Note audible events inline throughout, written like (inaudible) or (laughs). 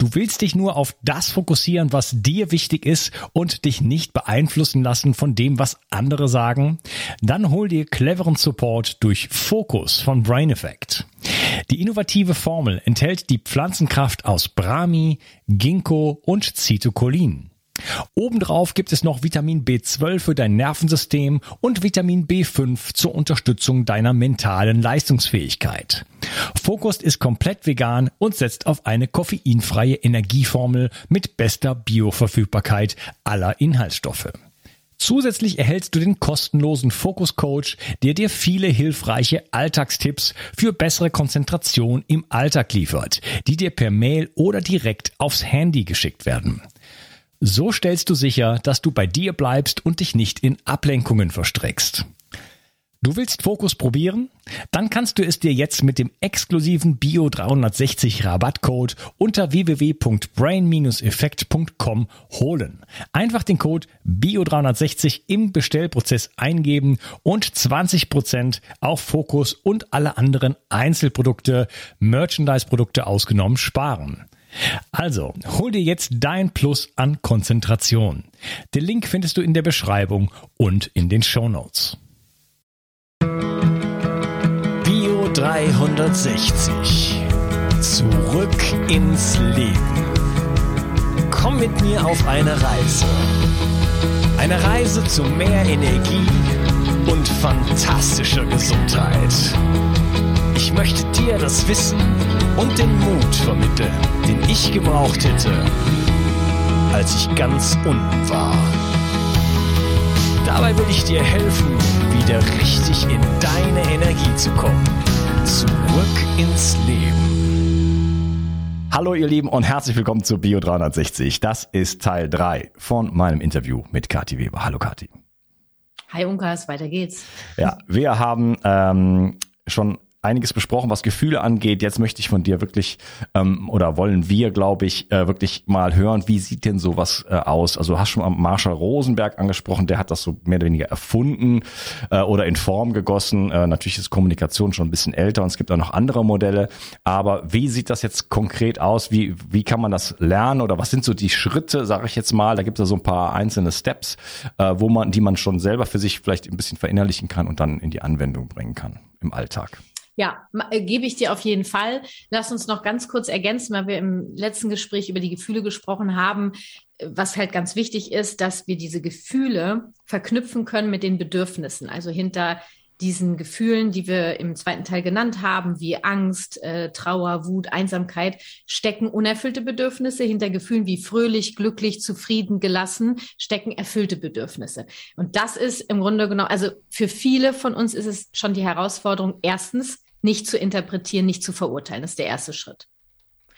Du willst dich nur auf das fokussieren, was dir wichtig ist und dich nicht beeinflussen lassen von dem, was andere sagen? Dann hol dir cleveren Support durch Fokus von Brain Effect. Die innovative Formel enthält die Pflanzenkraft aus Brahmi, Ginkgo und Citocholin. Obendrauf gibt es noch Vitamin B12 für dein Nervensystem und Vitamin B5 zur Unterstützung deiner mentalen Leistungsfähigkeit. Focus ist komplett vegan und setzt auf eine koffeinfreie Energieformel mit bester Bioverfügbarkeit aller Inhaltsstoffe. Zusätzlich erhältst du den kostenlosen Focus Coach, der dir viele hilfreiche Alltagstipps für bessere Konzentration im Alltag liefert, die dir per Mail oder direkt aufs Handy geschickt werden. So stellst du sicher, dass du bei dir bleibst und dich nicht in Ablenkungen verstrickst. Du willst Fokus probieren? Dann kannst du es dir jetzt mit dem exklusiven Bio 360 Rabattcode unter www.brain-effekt.com holen. Einfach den Code Bio 360 im Bestellprozess eingeben und 20% auf Fokus und alle anderen Einzelprodukte, Merchandise-Produkte ausgenommen sparen. Also, hol dir jetzt dein Plus an Konzentration. Den Link findest du in der Beschreibung und in den Show Notes. Bio 360. Zurück ins Leben. Komm mit mir auf eine Reise. Eine Reise zu mehr Energie und fantastischer Gesundheit. Ich möchte dir das Wissen und den Mut vermitteln, den ich gebraucht hätte, als ich ganz unten war. Dabei will ich dir helfen, wieder richtig in deine Energie zu kommen. Zurück ins Leben. Hallo ihr Lieben und herzlich willkommen zu Bio 360. Das ist Teil 3 von meinem Interview mit Kathi Weber. Hallo Kathi. Hi Unkas, weiter geht's. Ja, wir haben ähm, schon einiges besprochen, was Gefühle angeht. Jetzt möchte ich von dir wirklich ähm, oder wollen wir, glaube ich, äh, wirklich mal hören, wie sieht denn sowas äh, aus? Also hast schon mal Marshall Rosenberg angesprochen, der hat das so mehr oder weniger erfunden äh, oder in Form gegossen. Äh, natürlich ist Kommunikation schon ein bisschen älter und es gibt auch noch andere Modelle. Aber wie sieht das jetzt konkret aus? Wie, wie kann man das lernen oder was sind so die Schritte, sage ich jetzt mal? Da gibt es so ein paar einzelne Steps, äh, wo man, die man schon selber für sich vielleicht ein bisschen verinnerlichen kann und dann in die Anwendung bringen kann im Alltag. Ja, äh, gebe ich dir auf jeden Fall. Lass uns noch ganz kurz ergänzen, weil wir im letzten Gespräch über die Gefühle gesprochen haben, was halt ganz wichtig ist, dass wir diese Gefühle verknüpfen können mit den Bedürfnissen. Also hinter diesen Gefühlen, die wir im zweiten Teil genannt haben, wie Angst, äh, Trauer, Wut, Einsamkeit, stecken unerfüllte Bedürfnisse. Hinter Gefühlen wie fröhlich, glücklich, zufrieden, gelassen stecken erfüllte Bedürfnisse. Und das ist im Grunde genommen, also für viele von uns ist es schon die Herausforderung, erstens, nicht zu interpretieren, nicht zu verurteilen. Das ist der erste Schritt.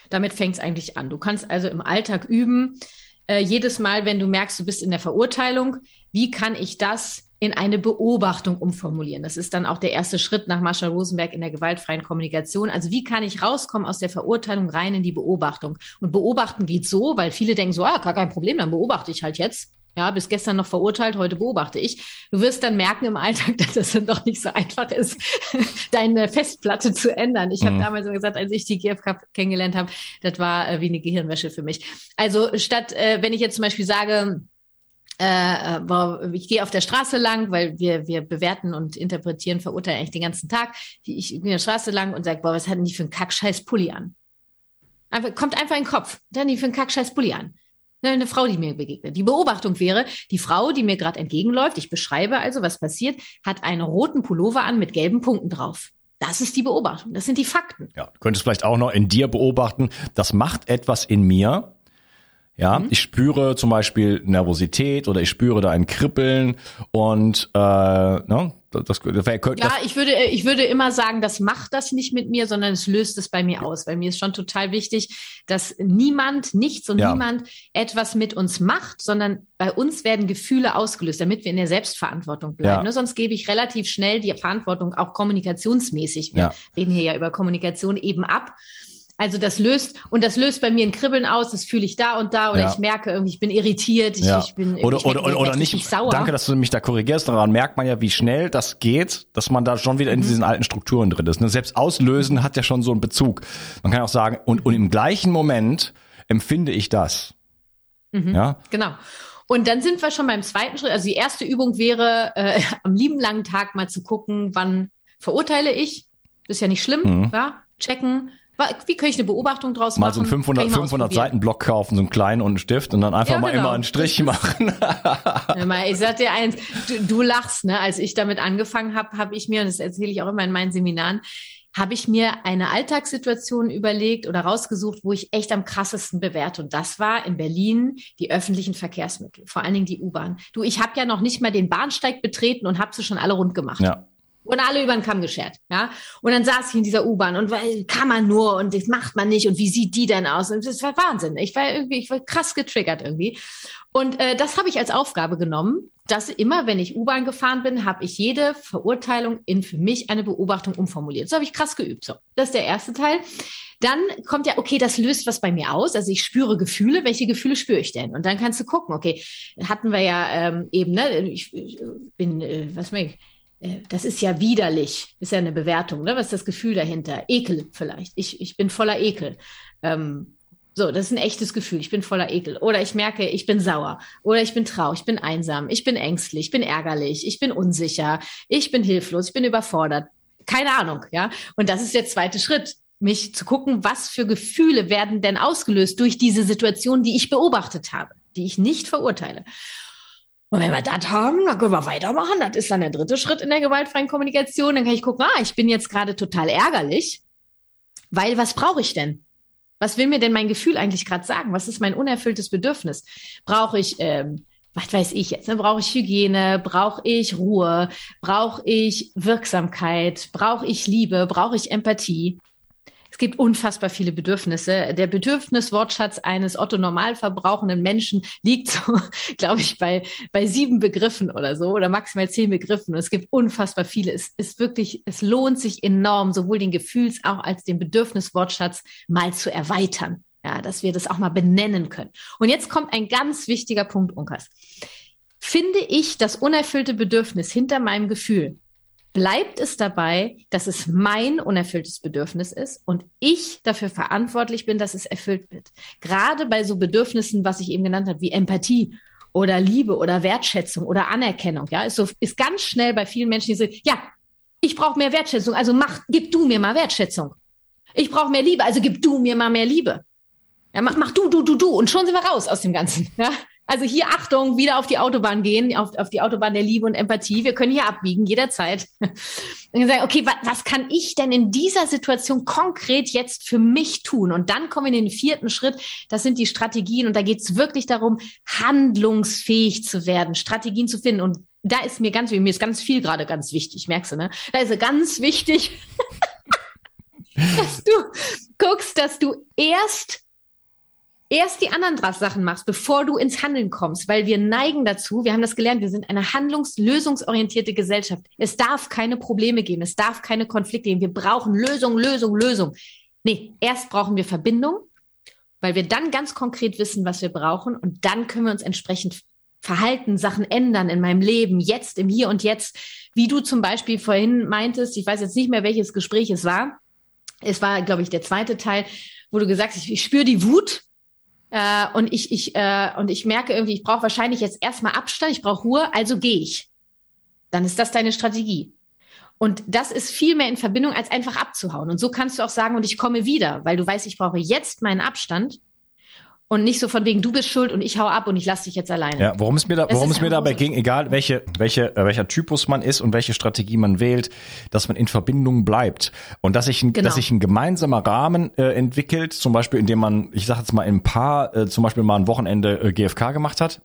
Damit fängt es eigentlich an. Du kannst also im Alltag üben, äh, jedes Mal, wenn du merkst, du bist in der Verurteilung, wie kann ich das in eine Beobachtung umformulieren? Das ist dann auch der erste Schritt nach Marshall Rosenberg in der gewaltfreien Kommunikation. Also wie kann ich rauskommen aus der Verurteilung rein in die Beobachtung? Und beobachten geht so, weil viele denken so, ah, gar kein Problem, dann beobachte ich halt jetzt. Ja, bis gestern noch verurteilt, heute beobachte ich. Du wirst dann merken im Alltag, (laughs) dass es dann doch nicht so einfach ist, (laughs) deine Festplatte zu ändern. Ich mhm. habe damals gesagt, als ich die GFK kennengelernt habe, das war äh, wie eine Gehirnwäsche für mich. Also statt, äh, wenn ich jetzt zum Beispiel sage, äh, äh ich gehe auf der Straße lang, weil wir, wir bewerten und interpretieren, verurteilen eigentlich den ganzen Tag. Ich gehe auf der Straße lang und sage, boah, was hatten die für einen Kackscheiß Pulli an? Einfach, kommt einfach in den Kopf. Dann die für einen Kackscheiß Pulli an eine Frau, die mir begegnet. Die Beobachtung wäre, die Frau, die mir gerade entgegenläuft, ich beschreibe also, was passiert, hat einen roten Pullover an mit gelben Punkten drauf. Das ist die Beobachtung, das sind die Fakten. Ja, du könntest vielleicht auch noch in dir beobachten, das macht etwas in mir. Ja, mhm. ich spüre zum Beispiel Nervosität oder ich spüre da ein Kribbeln und äh, ne, das, das, das, ja, ich würde, ich würde immer sagen, das macht das nicht mit mir, sondern es löst es bei mir aus. Weil mir ist schon total wichtig, dass niemand, nichts und ja. niemand etwas mit uns macht, sondern bei uns werden Gefühle ausgelöst, damit wir in der Selbstverantwortung bleiben. Ja. Ne? Sonst gebe ich relativ schnell die Verantwortung auch kommunikationsmäßig. Wir ja. reden hier ja über Kommunikation eben ab. Also das löst und das löst bei mir ein Kribbeln aus, das fühle ich da und da oder ja. ich merke irgendwie, ich bin irritiert, ich, ja. ich bin oder ich oder, oder, oder nicht sauer. Danke, dass du mich da korrigierst. Daran merkt man ja, wie schnell das geht, dass man da schon wieder in mhm. diesen alten Strukturen drin ist. Ne? Selbst auslösen hat ja schon so einen Bezug. Man kann auch sagen und und im gleichen Moment empfinde ich das. Mhm. Ja. Genau. Und dann sind wir schon beim zweiten Schritt. Also die erste Übung wäre, äh, (laughs) am lieben langen Tag mal zu gucken, wann verurteile ich. Das ist ja nicht schlimm, mhm. ja? Checken. Wie kann ich eine Beobachtung draus machen? Mal so einen 500, 500 Seiten Block kaufen, so einen kleinen und einen Stift und dann einfach ja, mal genau. immer einen Strich machen. (laughs) ich sag dir eins, du, du lachst, ne? Als ich damit angefangen habe, habe ich mir, und das erzähle ich auch immer in meinen Seminaren, habe ich mir eine Alltagssituation überlegt oder rausgesucht, wo ich echt am krassesten bewerte. Und das war in Berlin die öffentlichen Verkehrsmittel, vor allen Dingen die U-Bahn. Du, ich habe ja noch nicht mal den Bahnsteig betreten und habe sie schon alle rund gemacht. Ja. Und alle über den Kamm geschert, ja. Und dann saß ich in dieser U-Bahn und weil kann man nur und das macht man nicht und wie sieht die denn aus? Und das war Wahnsinn. Ich war irgendwie, ich war krass getriggert irgendwie. Und äh, das habe ich als Aufgabe genommen, dass immer, wenn ich U-Bahn gefahren bin, habe ich jede Verurteilung in für mich eine Beobachtung umformuliert. So habe ich krass geübt. So, das ist der erste Teil. Dann kommt ja, okay, das löst was bei mir aus. Also ich spüre Gefühle. Welche Gefühle spüre ich denn? Und dann kannst du gucken, okay, hatten wir ja ähm, eben, ne, ich, ich bin, äh, was meine ich, das ist ja widerlich, ist ja eine Bewertung. Ne? Was ist das Gefühl dahinter? Ekel vielleicht. Ich, ich bin voller Ekel. Ähm, so, das ist ein echtes Gefühl. Ich bin voller Ekel. Oder ich merke, ich bin sauer. Oder ich bin traurig, ich bin einsam, ich bin ängstlich, ich bin ärgerlich, ich bin unsicher, ich bin hilflos, ich bin überfordert. Keine Ahnung, ja. Und das ist der zweite Schritt, mich zu gucken, was für Gefühle werden denn ausgelöst durch diese Situation, die ich beobachtet habe, die ich nicht verurteile. Und wenn wir das haben, dann können wir weitermachen. Das ist dann der dritte Schritt in der gewaltfreien Kommunikation. Dann kann ich gucken, ah, ich bin jetzt gerade total ärgerlich, weil was brauche ich denn? Was will mir denn mein Gefühl eigentlich gerade sagen? Was ist mein unerfülltes Bedürfnis? Brauche ich, ähm, was weiß ich jetzt, ne? brauche ich Hygiene, brauche ich Ruhe, brauche ich Wirksamkeit, brauche ich Liebe, brauche ich Empathie? Gibt unfassbar viele Bedürfnisse. Der Bedürfniswortschatz eines Otto normalverbrauchenden Menschen liegt so, (laughs) glaube ich, bei, bei sieben Begriffen oder so oder maximal zehn Begriffen. Und es gibt unfassbar viele. Es ist wirklich, es lohnt sich enorm, sowohl den Gefühls- auch als den Bedürfniswortschatz mal zu erweitern. Ja, dass wir das auch mal benennen können. Und jetzt kommt ein ganz wichtiger Punkt, Unkas. Finde ich das unerfüllte Bedürfnis hinter meinem Gefühl, bleibt es dabei, dass es mein unerfülltes Bedürfnis ist und ich dafür verantwortlich bin, dass es erfüllt wird. Gerade bei so Bedürfnissen, was ich eben genannt habe, wie Empathie oder Liebe oder Wertschätzung oder Anerkennung, ja, ist so, ist ganz schnell bei vielen Menschen, die sagen, ja, ich brauche mehr Wertschätzung, also mach, gib du mir mal Wertschätzung. Ich brauche mehr Liebe, also gib du mir mal mehr Liebe. Ja, mach, mach du, du, du, du. Und schon sind wir raus aus dem Ganzen. Ja? Also hier Achtung, wieder auf die Autobahn gehen, auf, auf die Autobahn der Liebe und Empathie. Wir können hier abbiegen, jederzeit. (laughs) Und sagen, okay, was, was kann ich denn in dieser Situation konkret jetzt für mich tun? Und dann kommen wir in den vierten Schritt. Das sind die Strategien. Und da geht es wirklich darum, handlungsfähig zu werden, Strategien zu finden. Und da ist mir ganz, mir ist ganz viel gerade ganz wichtig, merkst du, ne? Da ist ganz wichtig, (laughs) dass du guckst, dass du erst erst die anderen Sachen machst, bevor du ins Handeln kommst, weil wir neigen dazu, wir haben das gelernt, wir sind eine handlungslösungsorientierte Gesellschaft. Es darf keine Probleme geben, es darf keine Konflikte geben. Wir brauchen Lösung, Lösung, Lösung. Nee, erst brauchen wir Verbindung, weil wir dann ganz konkret wissen, was wir brauchen und dann können wir uns entsprechend verhalten, Sachen ändern in meinem Leben, jetzt, im Hier und Jetzt. Wie du zum Beispiel vorhin meintest, ich weiß jetzt nicht mehr, welches Gespräch es war. Es war, glaube ich, der zweite Teil, wo du gesagt hast, ich, ich spüre die Wut äh, und ich, ich, äh, und ich merke irgendwie, ich brauche wahrscheinlich jetzt erstmal Abstand, ich brauche Ruhe, also gehe ich. Dann ist das deine Strategie. Und das ist viel mehr in Verbindung, als einfach abzuhauen. Und so kannst du auch sagen, und ich komme wieder, weil du weißt, ich brauche jetzt meinen Abstand und nicht so von wegen, du bist schuld und ich hau ab und ich lasse dich jetzt alleine. Ja, worum es mir, da, worum es mir dabei ging, egal welche, welche, äh, welcher Typus man ist und welche Strategie man wählt, dass man in Verbindung bleibt und dass sich ein, genau. dass sich ein gemeinsamer Rahmen äh, entwickelt, zum Beispiel indem man, ich sage jetzt mal im Paar, äh, zum Beispiel mal ein Wochenende äh, GFK gemacht hat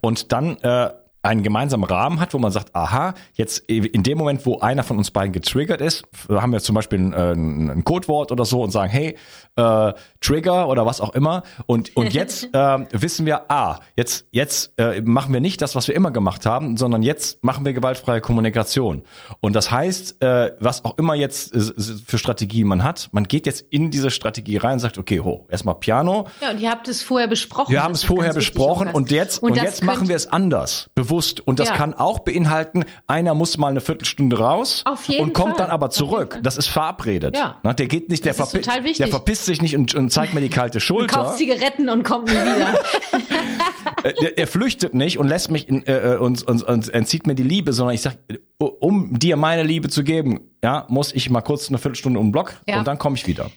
und dann äh, einen gemeinsamen Rahmen hat, wo man sagt, aha, jetzt in dem Moment, wo einer von uns beiden getriggert ist, haben wir zum Beispiel ein, äh, ein Codewort oder so und sagen, hey, äh, Trigger oder was auch immer. Und, und jetzt (laughs) äh, wissen wir, ah, jetzt, jetzt äh, machen wir nicht das, was wir immer gemacht haben, sondern jetzt machen wir gewaltfreie Kommunikation. Und das heißt, äh, was auch immer jetzt äh, für Strategie man hat, man geht jetzt in diese Strategie rein und sagt, okay, ho, erstmal Piano. Ja, und ihr habt es vorher besprochen. Wir haben es vorher besprochen und jetzt, und, und jetzt machen wir es anders, bewusst. Und das ja. kann auch beinhalten, einer muss mal eine Viertelstunde raus und kommt Fall. dann aber zurück. Das ist verabredet. Ja. Na, der geht nicht, der, verpi der verpisst sich nicht und, und und zeigt mir die kalte Schulter. Kauft Zigaretten und kommt nie wieder. (laughs) (laughs) er, er, flüchtet nicht und lässt mich in, äh, und, und, und entzieht mir die Liebe, sondern ich sag, um dir meine Liebe zu geben, ja, muss ich mal kurz eine Viertelstunde um den Block ja. und dann komme ich wieder.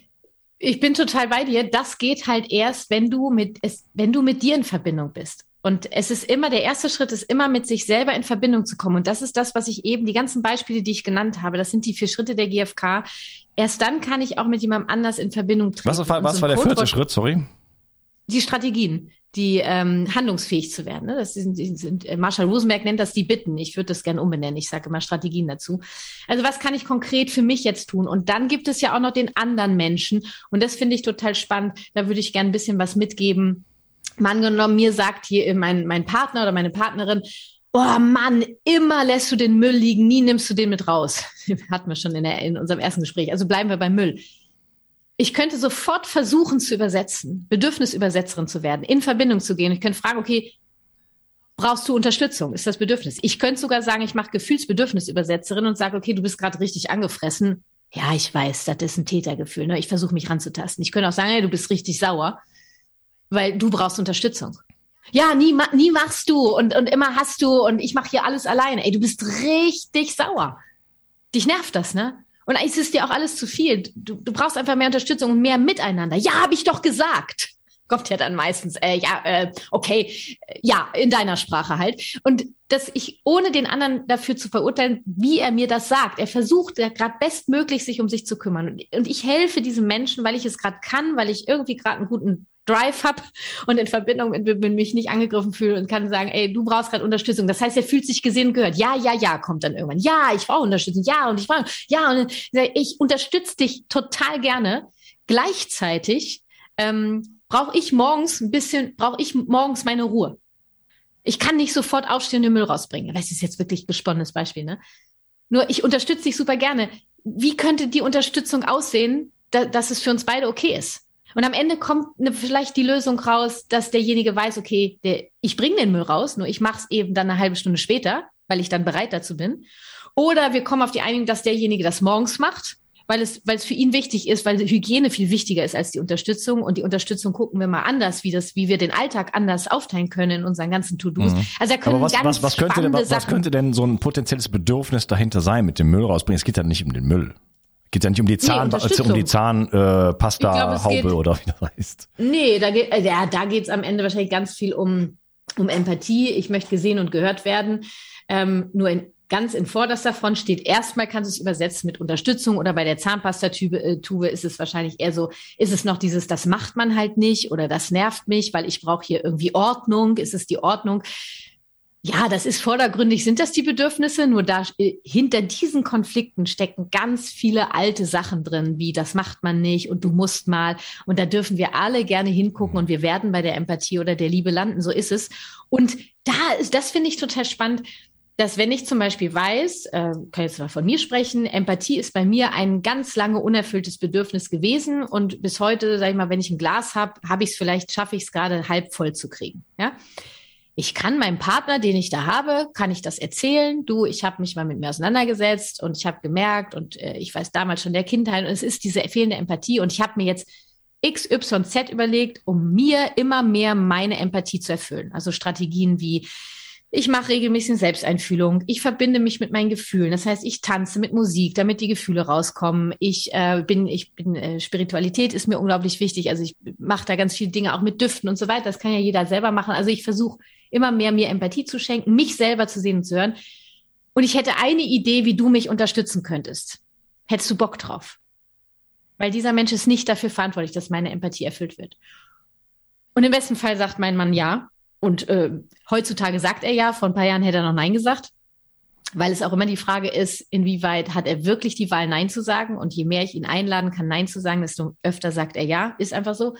Ich bin total bei dir. Das geht halt erst, wenn du mit es, wenn du mit dir in Verbindung bist. Und es ist immer, der erste Schritt ist immer mit sich selber in Verbindung zu kommen. Und das ist das, was ich eben, die ganzen Beispiele, die ich genannt habe, das sind die vier Schritte der GfK. Erst dann kann ich auch mit jemandem anders in Verbindung treten. Was war, was so war der vierte Schritt, sorry? Die Strategien, die ähm, handlungsfähig zu werden. Ne? Das sind, die sind, äh, Marshall Rosenberg nennt das die Bitten. Ich würde das gerne umbenennen. Ich sage immer Strategien dazu. Also was kann ich konkret für mich jetzt tun? Und dann gibt es ja auch noch den anderen Menschen. Und das finde ich total spannend. Da würde ich gerne ein bisschen was mitgeben mal angenommen, mir sagt hier mein, mein Partner oder meine Partnerin, oh Mann, immer lässt du den Müll liegen, nie nimmst du den mit raus. (laughs) Hatten wir schon in, der, in unserem ersten Gespräch. Also bleiben wir beim Müll. Ich könnte sofort versuchen zu übersetzen, Bedürfnisübersetzerin zu werden, in Verbindung zu gehen. Ich könnte fragen, okay, brauchst du Unterstützung? Ist das Bedürfnis? Ich könnte sogar sagen, ich mache Gefühlsbedürfnisübersetzerin und sage, okay, du bist gerade richtig angefressen. Ja, ich weiß, das ist ein Tätergefühl. Ne? Ich versuche mich ranzutasten. Ich könnte auch sagen, hey, du bist richtig sauer weil du brauchst Unterstützung. Ja, nie, nie machst du und, und immer hast du und ich mache hier alles alleine. Ey, du bist richtig sauer. Dich nervt das, ne? Und eigentlich ist es dir auch alles zu viel. Du, du brauchst einfach mehr Unterstützung und mehr Miteinander. Ja, habe ich doch gesagt. Kommt ja dann meistens, äh, ja, äh, okay, ja, in deiner Sprache halt. Und dass ich, ohne den anderen dafür zu verurteilen, wie er mir das sagt, er versucht ja gerade bestmöglich sich um sich zu kümmern. Und ich helfe diesem Menschen, weil ich es gerade kann, weil ich irgendwie gerade einen guten Drive habe und in Verbindung mit, mit mich nicht angegriffen fühle und kann sagen, ey, du brauchst gerade Unterstützung. Das heißt, er fühlt sich gesehen und gehört. Ja, ja, ja, kommt dann irgendwann. Ja, ich brauche Unterstützung. Ja, und ich brauche, ja, und ich unterstütze dich total gerne. Gleichzeitig ähm, brauche ich morgens ein bisschen, brauche ich morgens meine Ruhe. Ich kann nicht sofort aufstehen und den Müll rausbringen. Das ist jetzt wirklich ein gesponnenes Beispiel, ne? Nur ich unterstütze dich super gerne. Wie könnte die Unterstützung aussehen, da, dass es für uns beide okay ist? Und am Ende kommt eine, vielleicht die Lösung raus, dass derjenige weiß, okay, der, ich bringe den Müll raus, nur ich mache es eben dann eine halbe Stunde später, weil ich dann bereit dazu bin. Oder wir kommen auf die Einigung, dass derjenige das morgens macht, weil es, weil es für ihn wichtig ist, weil Hygiene viel wichtiger ist als die Unterstützung. Und die Unterstützung gucken wir mal anders, wie das, wie wir den Alltag anders aufteilen können in unseren ganzen To-Dos. Mhm. Also da können Aber was, ganz was, was, könnte denn, was, was könnte denn so ein potenzielles Bedürfnis dahinter sein mit dem Müll rausbringen? Es geht ja nicht um den Müll. Geht ja nicht um die Zahn, nee, um die Zahnpasta, äh, Haube oder wie das heißt. Nee, da geht, äh, ja, da geht's am Ende wahrscheinlich ganz viel um, um Empathie. Ich möchte gesehen und gehört werden. Ähm, nur in, ganz in vorderster Front steht erstmal kannst du es übersetzen mit Unterstützung oder bei der Zahnpastatube äh, ist es wahrscheinlich eher so, ist es noch dieses, das macht man halt nicht oder das nervt mich, weil ich brauche hier irgendwie Ordnung. Ist es die Ordnung? Ja, das ist vordergründig, sind das die Bedürfnisse, nur da äh, hinter diesen Konflikten stecken ganz viele alte Sachen drin, wie das macht man nicht und du musst mal. Und da dürfen wir alle gerne hingucken und wir werden bei der Empathie oder der Liebe landen, so ist es. Und da ist, das finde ich total spannend, dass wenn ich zum Beispiel weiß, äh, kann jetzt mal von mir sprechen, Empathie ist bei mir ein ganz lange unerfülltes Bedürfnis gewesen und bis heute, sage ich mal, wenn ich ein Glas habe, habe ich es vielleicht, schaffe ich es gerade halb voll zu kriegen. Ja ich kann meinem Partner, den ich da habe, kann ich das erzählen. Du, ich habe mich mal mit mir auseinandergesetzt und ich habe gemerkt und äh, ich weiß damals schon der Kindheit und es ist diese fehlende Empathie und ich habe mir jetzt X, Y, Z überlegt, um mir immer mehr meine Empathie zu erfüllen. Also Strategien wie ich mache regelmäßig Selbsteinfühlung. Ich verbinde mich mit meinen Gefühlen. Das heißt, ich tanze mit Musik, damit die Gefühle rauskommen. Ich äh, bin, ich bin, äh, Spiritualität ist mir unglaublich wichtig. Also ich mache da ganz viele Dinge auch mit Düften und so weiter. Das kann ja jeder selber machen. Also ich versuche immer mehr mir Empathie zu schenken, mich selber zu sehen und zu hören. Und ich hätte eine Idee, wie du mich unterstützen könntest. Hättest du Bock drauf? Weil dieser Mensch ist nicht dafür verantwortlich, dass meine Empathie erfüllt wird. Und im besten Fall sagt mein Mann ja. Und äh, heutzutage sagt er ja, vor ein paar Jahren hätte er noch Nein gesagt, weil es auch immer die Frage ist, inwieweit hat er wirklich die Wahl, Nein zu sagen. Und je mehr ich ihn einladen kann, Nein zu sagen, desto öfter sagt er ja. Ist einfach so.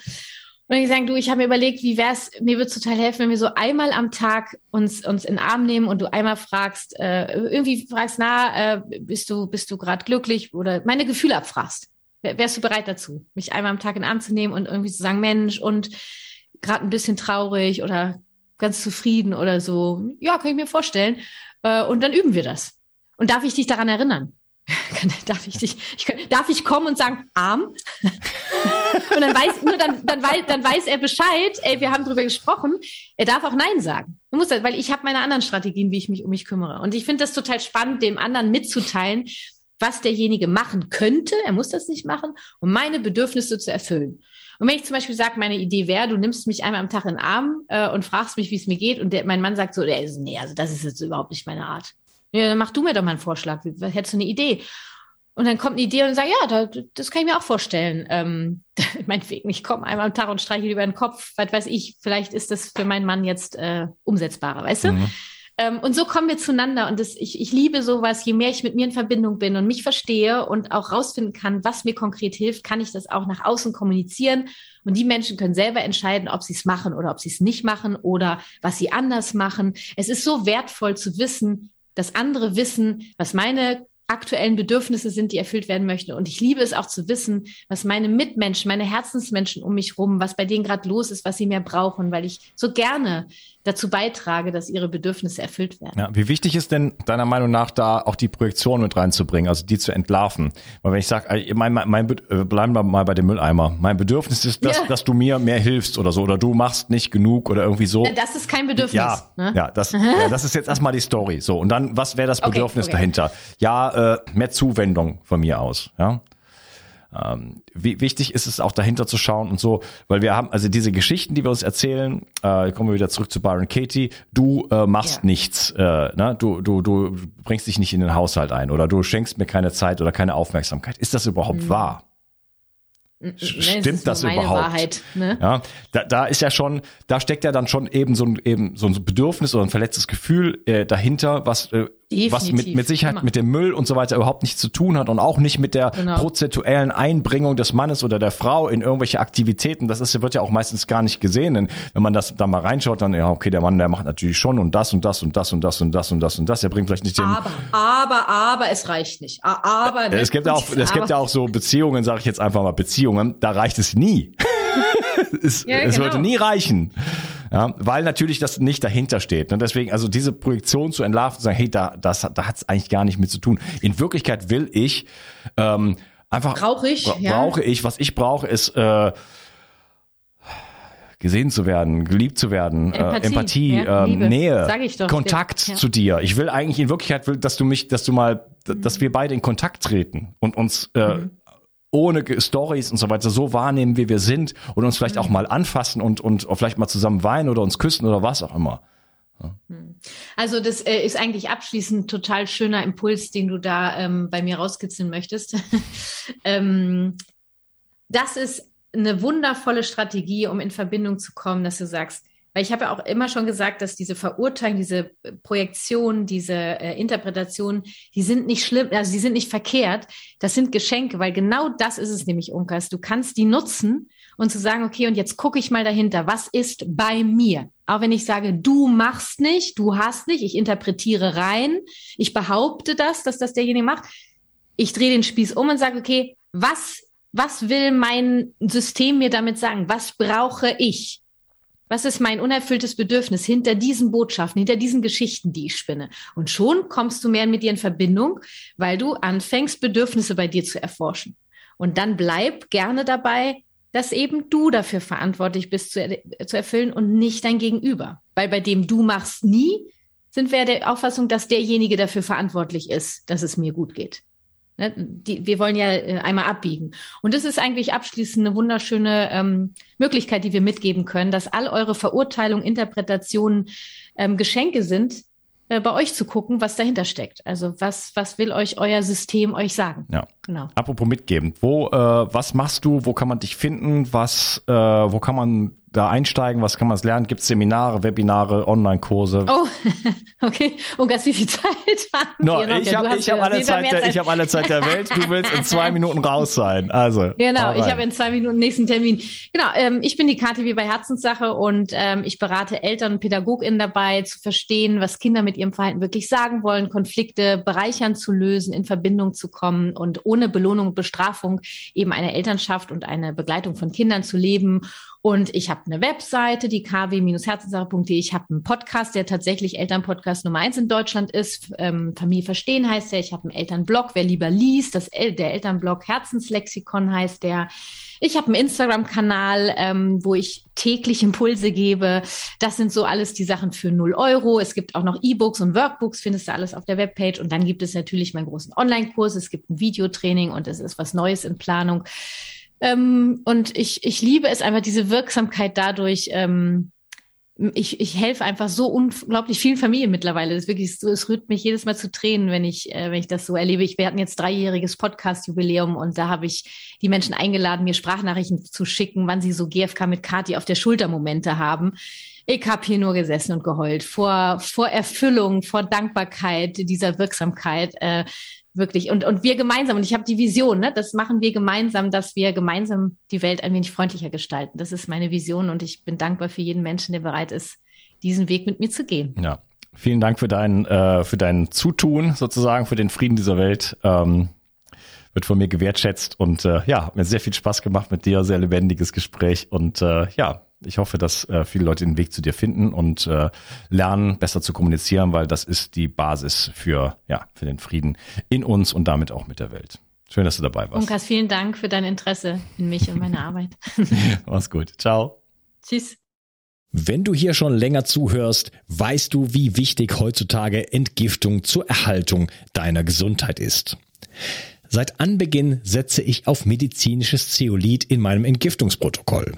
Und ich sage, du, ich habe mir überlegt, wie wär's, mir würde total helfen, wenn wir so einmal am Tag uns, uns in den Arm nehmen und du einmal fragst, äh, irgendwie fragst, na, äh, bist du, bist du gerade glücklich oder meine Gefühle abfragst. Wärst du bereit dazu, mich einmal am Tag in den Arm zu nehmen und irgendwie zu sagen, Mensch, und gerade ein bisschen traurig oder ganz zufrieden oder so. Ja, kann ich mir vorstellen. Äh, und dann üben wir das. Und darf ich dich daran erinnern? (laughs) darf ich dich, ich, darf ich kommen und sagen, Arm? (laughs) Und dann weiß, nur dann, dann, weiß, dann weiß er Bescheid, ey, wir haben drüber gesprochen. Er darf auch Nein sagen. Du musst weil ich habe meine anderen Strategien, wie ich mich um mich kümmere. Und ich finde das total spannend, dem anderen mitzuteilen, was derjenige machen könnte. Er muss das nicht machen, um meine Bedürfnisse zu erfüllen. Und wenn ich zum Beispiel sage, meine Idee wäre, du nimmst mich einmal am Tag in den Arm äh, und fragst mich, wie es mir geht, und der, mein Mann sagt so, der ist, nee, also das ist jetzt überhaupt nicht meine Art. Ja, dann mach du mir doch mal einen Vorschlag. Hättest du eine Idee? Und dann kommt eine Idee und sagt, ja, da, das kann ich mir auch vorstellen. Ähm, (laughs) meinetwegen, ich komme einmal am Tag und streiche über den Kopf, was weiß ich, vielleicht ist das für meinen Mann jetzt äh, umsetzbarer, weißt du? Mhm. Ähm, und so kommen wir zueinander. Und das, ich, ich liebe sowas, je mehr ich mit mir in Verbindung bin und mich verstehe und auch rausfinden kann, was mir konkret hilft, kann ich das auch nach außen kommunizieren. Und die Menschen können selber entscheiden, ob sie es machen oder ob sie es nicht machen oder was sie anders machen. Es ist so wertvoll zu wissen, dass andere wissen, was meine aktuellen Bedürfnisse sind, die erfüllt werden möchten. Und ich liebe es auch zu wissen, was meine Mitmenschen, meine Herzensmenschen um mich rum, was bei denen gerade los ist, was sie mehr brauchen, weil ich so gerne dazu beitrage, dass ihre Bedürfnisse erfüllt werden. Ja, wie wichtig ist denn deiner Meinung nach da auch die Projektion mit reinzubringen, also die zu entlarven? Weil wenn ich sage, äh, mein, mein, mein, äh, bleiben wir mal bei dem Mülleimer. Mein Bedürfnis ist, dass, ja. dass du mir mehr hilfst oder so, oder du machst nicht genug oder irgendwie so. Das ist kein Bedürfnis. Ja, ne? ja, das, (laughs) ja, das ist jetzt erstmal die Story. So, und dann, was wäre das Bedürfnis okay, okay. dahinter? Ja, äh, mehr Zuwendung von mir aus. Ja. Ähm, wie wichtig ist es auch dahinter zu schauen und so, weil wir haben also diese Geschichten, die wir uns erzählen, äh, kommen wir wieder zurück zu Byron Katie. Du äh, machst ja. nichts, äh, ne? du du du bringst dich nicht in den Haushalt ein oder du schenkst mir keine Zeit oder keine Aufmerksamkeit. Ist das überhaupt mhm. wahr? Stimmt das, das überhaupt? Wahrheit, ne? Ja, da, da ist ja schon, da steckt ja dann schon eben so ein eben so ein Bedürfnis oder ein verletztes Gefühl äh, dahinter, was äh, Definitiv. was mit, mit Sicherheit Immer. mit dem Müll und so weiter überhaupt nichts zu tun hat und auch nicht mit der genau. prozentuellen Einbringung des Mannes oder der Frau in irgendwelche Aktivitäten. Das ist, wird ja auch meistens gar nicht gesehen. Denn wenn man das da mal reinschaut, dann, ja, okay, der Mann, der macht natürlich schon und das und das und das und das und das und das und das. Er bringt vielleicht nicht den. Aber, aber, aber, es reicht nicht. Aber. Ne? Es gibt ja auch, es gibt ja auch so Beziehungen, sage ich jetzt einfach mal Beziehungen, da reicht es nie. (laughs) es, ja, es würde genau. nie reichen. Ja, weil natürlich das nicht dahinter steht. Und ne? deswegen, also diese Projektion zu entlarven, zu sagen, hey, da, das, da hat es eigentlich gar nicht mit zu tun. In Wirklichkeit will ich ähm, einfach brauche ich, bra ja. brauche ich, was ich brauche, ist äh, gesehen zu werden, geliebt zu werden, Empathie, äh, Empathie ja, äh, Nähe, Kontakt ja. zu dir. Ich will eigentlich in Wirklichkeit, will, dass du mich, dass du mal, dass wir beide in Kontakt treten und uns äh, mhm ohne Stories und so weiter so wahrnehmen, wie wir sind und uns vielleicht auch mhm. mal anfassen und, und vielleicht mal zusammen weinen oder uns küssen oder was auch immer. Mhm. Also das äh, ist eigentlich abschließend total schöner Impuls, den du da ähm, bei mir rauskitzeln möchtest. (laughs) ähm, das ist eine wundervolle Strategie, um in Verbindung zu kommen, dass du sagst, weil ich habe ja auch immer schon gesagt, dass diese Verurteilung, diese Projektion, diese äh, Interpretation, die sind nicht schlimm, also die sind nicht verkehrt. Das sind Geschenke, weil genau das ist es nämlich, Unkas. Du kannst die nutzen und zu sagen, okay, und jetzt gucke ich mal dahinter, was ist bei mir? Auch wenn ich sage, du machst nicht, du hast nicht, ich interpretiere rein, ich behaupte das, dass das derjenige macht. Ich drehe den Spieß um und sage, okay, was, was will mein System mir damit sagen? Was brauche ich? Was ist mein unerfülltes Bedürfnis hinter diesen Botschaften, hinter diesen Geschichten, die ich spinne? Und schon kommst du mehr mit dir in Verbindung, weil du anfängst, Bedürfnisse bei dir zu erforschen. Und dann bleib gerne dabei, dass eben du dafür verantwortlich bist zu, er zu erfüllen und nicht dein Gegenüber. Weil bei dem du machst nie, sind wir der Auffassung, dass derjenige dafür verantwortlich ist, dass es mir gut geht. Ne? Die, wir wollen ja äh, einmal abbiegen. Und das ist eigentlich abschließend eine wunderschöne ähm, Möglichkeit, die wir mitgeben können, dass all eure Verurteilungen, Interpretationen ähm, Geschenke sind, äh, bei euch zu gucken, was dahinter steckt. Also was, was will euch euer System euch sagen? Ja. Genau. Apropos mitgeben. Wo, äh, was machst du? Wo kann man dich finden? Was, äh, wo kann man da einsteigen? Was kann man lernen? Gibt es Seminare, Webinare, Online-Kurse? Oh, (laughs) okay. Und ganz wie viel Zeit haben no, wir noch? Ich habe hab alle, Zeit der, ich hab alle Zeit der Welt. Du willst in zwei (laughs) Minuten raus sein. Also. Genau, ich habe in zwei Minuten nächsten Termin. Genau, ähm, ich bin die KTW bei Herzenssache und ähm, ich berate Eltern und PädagogInnen dabei, zu verstehen, was Kinder mit ihrem Verhalten wirklich sagen wollen, Konflikte bereichern zu lösen, in Verbindung zu kommen und ohne Belohnung und Bestrafung eben eine Elternschaft und eine Begleitung von Kindern zu leben Und ich habe eine Webseite, die kw-herzenssache.de. Ich habe einen Podcast, der tatsächlich Elternpodcast Nummer eins in Deutschland ist. Ähm, Familie verstehen heißt der. Ich habe einen Elternblog, wer lieber liest. Das El der Elternblog Herzenslexikon heißt der. Ich habe einen Instagram-Kanal, ähm, wo ich täglich Impulse gebe. Das sind so alles die Sachen für 0 Euro. Es gibt auch noch E-Books und Workbooks, findest du alles auf der Webpage. Und dann gibt es natürlich meinen großen Online-Kurs. Es gibt ein Videotraining und es ist was Neues in Planung. Ähm, und ich, ich liebe es einfach, diese Wirksamkeit dadurch, ähm, ich, ich helfe einfach so unglaublich vielen Familien mittlerweile. Das ist wirklich so, es rührt mich jedes Mal zu Tränen, wenn ich, äh, wenn ich das so erlebe. Ich, wir hatten jetzt dreijähriges Podcast-Jubiläum und da habe ich die Menschen eingeladen, mir Sprachnachrichten zu schicken, wann sie so GFK mit Kati auf der Schulter Momente haben. Ich habe hier nur gesessen und geheult vor, vor Erfüllung, vor Dankbarkeit dieser Wirksamkeit. Äh, wirklich. Und, und wir gemeinsam, und ich habe die Vision, ne, das machen wir gemeinsam, dass wir gemeinsam die Welt ein wenig freundlicher gestalten. Das ist meine Vision und ich bin dankbar für jeden Menschen, der bereit ist, diesen Weg mit mir zu gehen. Ja. Vielen Dank für dein, äh, für dein Zutun sozusagen, für den Frieden dieser Welt. Ähm, wird von mir gewertschätzt und äh, ja, mir sehr viel Spaß gemacht mit dir, sehr lebendiges Gespräch und äh, ja, ich hoffe, dass äh, viele Leute den Weg zu dir finden und äh, lernen, besser zu kommunizieren, weil das ist die Basis für, ja, für den Frieden in uns und damit auch mit der Welt. Schön, dass du dabei warst. Unkas, vielen Dank für dein Interesse in mich und meine Arbeit. (laughs) Mach's gut. Ciao. Tschüss. Wenn du hier schon länger zuhörst, weißt du, wie wichtig heutzutage Entgiftung zur Erhaltung deiner Gesundheit ist. Seit Anbeginn setze ich auf medizinisches Zeolit in meinem Entgiftungsprotokoll.